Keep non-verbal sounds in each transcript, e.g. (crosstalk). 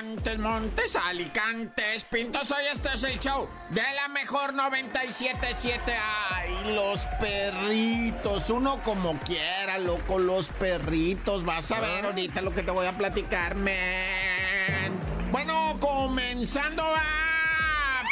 Montes, Montes, Alicantes, Pintos, hoy este es el show de la mejor 977. Ay, los perritos, uno como quiera, loco, los perritos. Vas a ver ahorita lo que te voy a platicar, man. Bueno, comenzando a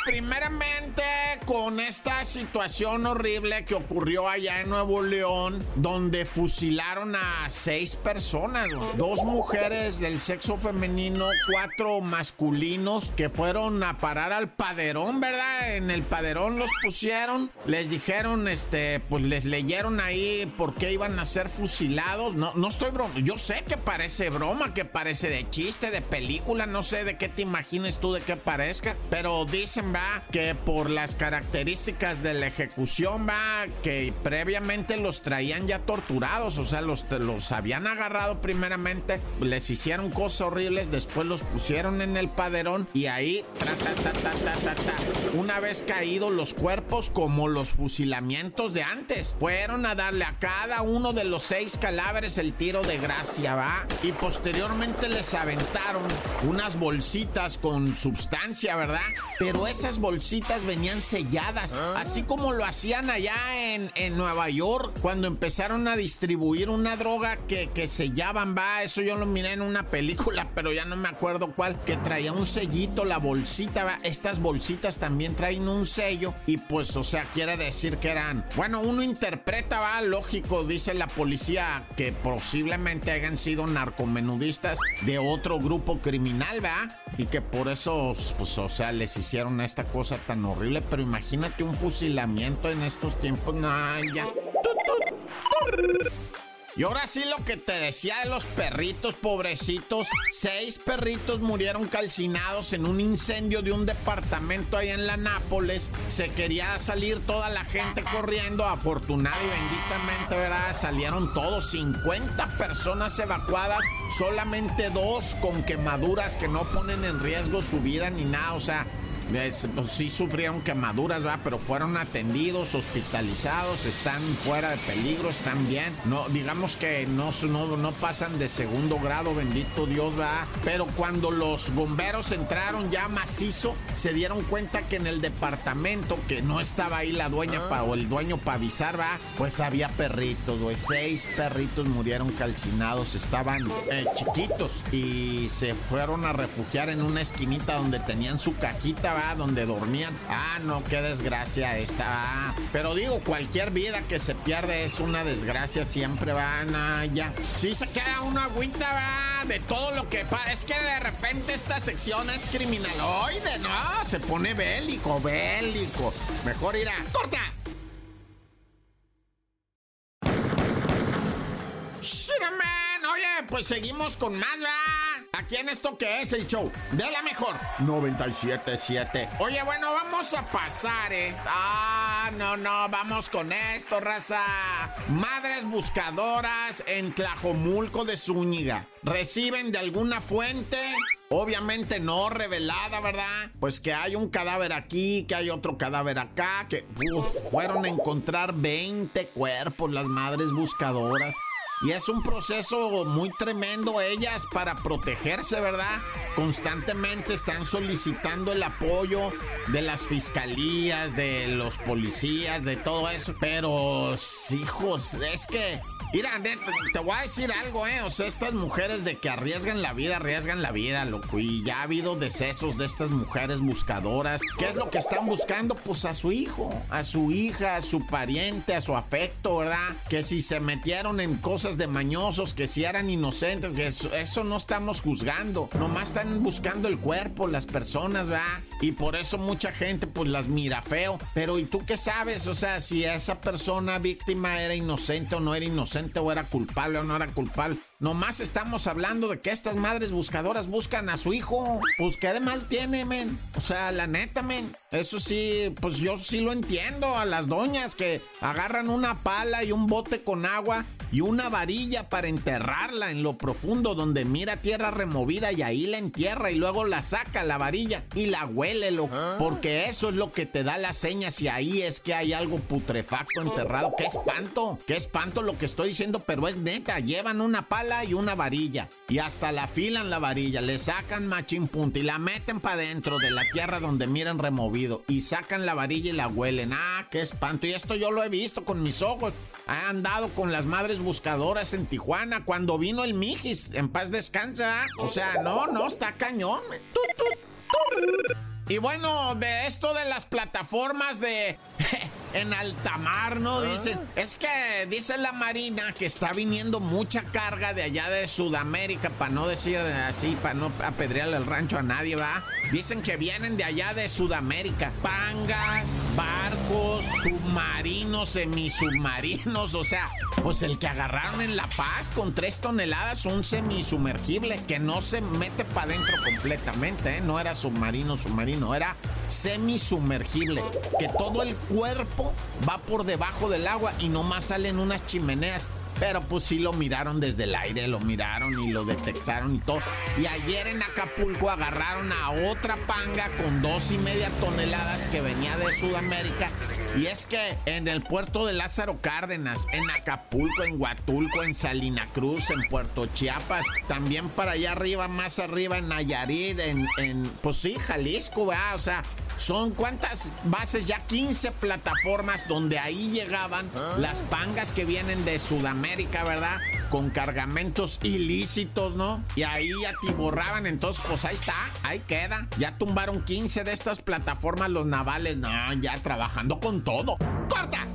primeramente con esta situación horrible que ocurrió allá en Nuevo León, donde fusilaron a seis personas, dos mujeres del sexo femenino, cuatro masculinos que fueron a parar al paderón, ¿verdad? En el paderón los pusieron, les dijeron, este, pues les leyeron ahí por qué iban a ser fusilados. No, no estoy broma, yo sé que parece broma, que parece de chiste, de película, no sé de qué te imagines tú de qué parezca, pero dicen, que por las características de la ejecución, va, que previamente los traían ya torturados, o sea, los, los habían agarrado primeramente, les hicieron cosas horribles, después los pusieron en el paderón y ahí, una vez caídos los cuerpos, como los fusilamientos de antes, fueron a darle a cada uno de los seis cadáveres el tiro de gracia, va, y posteriormente les aventaron unas bolsitas con sustancia, ¿verdad? Pero esa bolsitas venían selladas, ah. así como lo hacían allá en, en, Nueva York cuando empezaron a distribuir una droga que, que sellaban, va, eso yo lo miré en una película, (laughs) pero ya no me acuerdo cuál, que traía un sellito, la bolsita, va, estas bolsitas también traen un sello y pues, o sea, quiere decir que eran, bueno, uno interpreta, va, lógico, dice la policía, que posiblemente hayan sido narcomenudistas de otro grupo criminal, va, y que por eso, pues, o sea, les hicieron esta cosa tan horrible, pero imagínate un fusilamiento en estos tiempos, nah, ya. Y ahora sí lo que te decía de los perritos, pobrecitos. Seis perritos murieron calcinados en un incendio de un departamento ahí en la Nápoles. Se quería salir toda la gente corriendo. Afortunada y benditamente, ¿verdad? Salieron todos. 50 personas evacuadas. Solamente dos con quemaduras que no ponen en riesgo su vida ni nada. O sea, pues, sí sufrieron quemaduras, ¿verdad? Pero fueron atendidos, hospitalizados, están fuera de peligro, están bien. No, digamos que no, no, no pasan de segundo grado, bendito Dios, ¿verdad? Pero cuando los bomberos entraron ya macizo, se dieron cuenta que en el departamento, que no estaba ahí la dueña ah. o el dueño para avisar, ¿verdad? Pues había perritos, güey. Seis perritos murieron calcinados, estaban eh, chiquitos y se fueron a refugiar en una esquinita donde tenían su cajita, donde dormían. Ah, no, qué desgracia esta. Pero digo, cualquier vida que se pierde es una desgracia, siempre van allá. Sí se queda una agüita, va, de todo lo que pasa. Es que de repente esta sección es criminaloide, ¿no? Se pone bélico, bélico. Mejor ir a... ¡Corta! Oye, pues seguimos con más, ¿verdad? Aquí en esto que es el show de la mejor 977. Oye, bueno, vamos a pasar, ¿eh? Ah, no, no, vamos con esto, raza. Madres buscadoras en Tlajomulco de Zúñiga reciben de alguna fuente Obviamente no revelada, ¿verdad? Pues que hay un cadáver aquí, que hay otro cadáver acá, que fueron a encontrar 20 cuerpos las madres buscadoras. Y es un proceso muy tremendo ellas para protegerse, ¿verdad? Constantemente están solicitando el apoyo de las fiscalías, de los policías, de todo eso. Pero, hijos, es que Mira, te voy a decir algo, ¿eh? O sea, estas mujeres de que arriesgan la vida, arriesgan la vida, loco. Y ya ha habido decesos de estas mujeres buscadoras. ¿Qué es lo que están buscando? Pues a su hijo, a su hija, a su pariente, a su afecto, ¿verdad? Que si se metieron en cosas de mañosos, que si eran inocentes, que eso, eso no estamos juzgando. Nomás están buscando el cuerpo, las personas, ¿verdad? Y por eso mucha gente, pues las mira feo. Pero ¿y tú qué sabes? O sea, si esa persona víctima era inocente o no era inocente o era culpable o no era culpable. Nomás estamos hablando de que estas madres buscadoras buscan a su hijo. Pues qué de mal tiene, men. O sea, la neta, men. Eso sí, pues yo sí lo entiendo. A las doñas que agarran una pala y un bote con agua y una varilla para enterrarla en lo profundo donde mira tierra removida y ahí la entierra y luego la saca la varilla y la huele, porque eso es lo que te da la seña si ahí es que hay algo putrefacto enterrado. ¡Qué espanto! ¡Qué espanto lo que estoy diciendo! Pero es neta, llevan una pala y una varilla. Y hasta la filan la varilla, le sacan machín punta y la meten para dentro de la tierra donde miran removido. Y sacan la varilla y la huelen. Ah, qué espanto. Y esto yo lo he visto con mis ojos. He andado con las madres buscadoras en Tijuana cuando vino el Mijis. En paz descansa. O sea, no, no, está cañón. Y bueno, de esto de las plataformas de (laughs) en alta mar, ¿no? Ah. Dicen, es que dice la Marina que está viniendo mucha carga de allá de Sudamérica, para no decir así, para no apedrearle el rancho a nadie, ¿va? Dicen que vienen de allá de Sudamérica. Pangas, barcos, submarinos, semisubmarinos, o sea, pues el que agarraron en La Paz con tres toneladas, un semisumergible que no se mete para adentro completamente, ¿eh? No era submarino, submarino, era semisumergible, que todo el cuerpo va por debajo del agua y nomás salen unas chimeneas. Pero pues sí lo miraron desde el aire, lo miraron y lo detectaron y todo. Y ayer en Acapulco agarraron a otra panga con dos y media toneladas que venía de Sudamérica. Y es que en el puerto de Lázaro Cárdenas, en Acapulco, en Huatulco, en Salina Cruz, en Puerto Chiapas, también para allá arriba, más arriba en Nayarit, en, en pues sí, Jalisco, ¿verdad? O sea, son cuántas bases, ya 15 plataformas donde ahí llegaban ah. las pangas que vienen de Sudamérica, ¿verdad? Con cargamentos ilícitos, ¿no? Y ahí atiborraban, entonces pues ahí está, ahí queda. Ya tumbaron 15 de estas plataformas los navales, no, ya trabajando con todo. ¡Corta!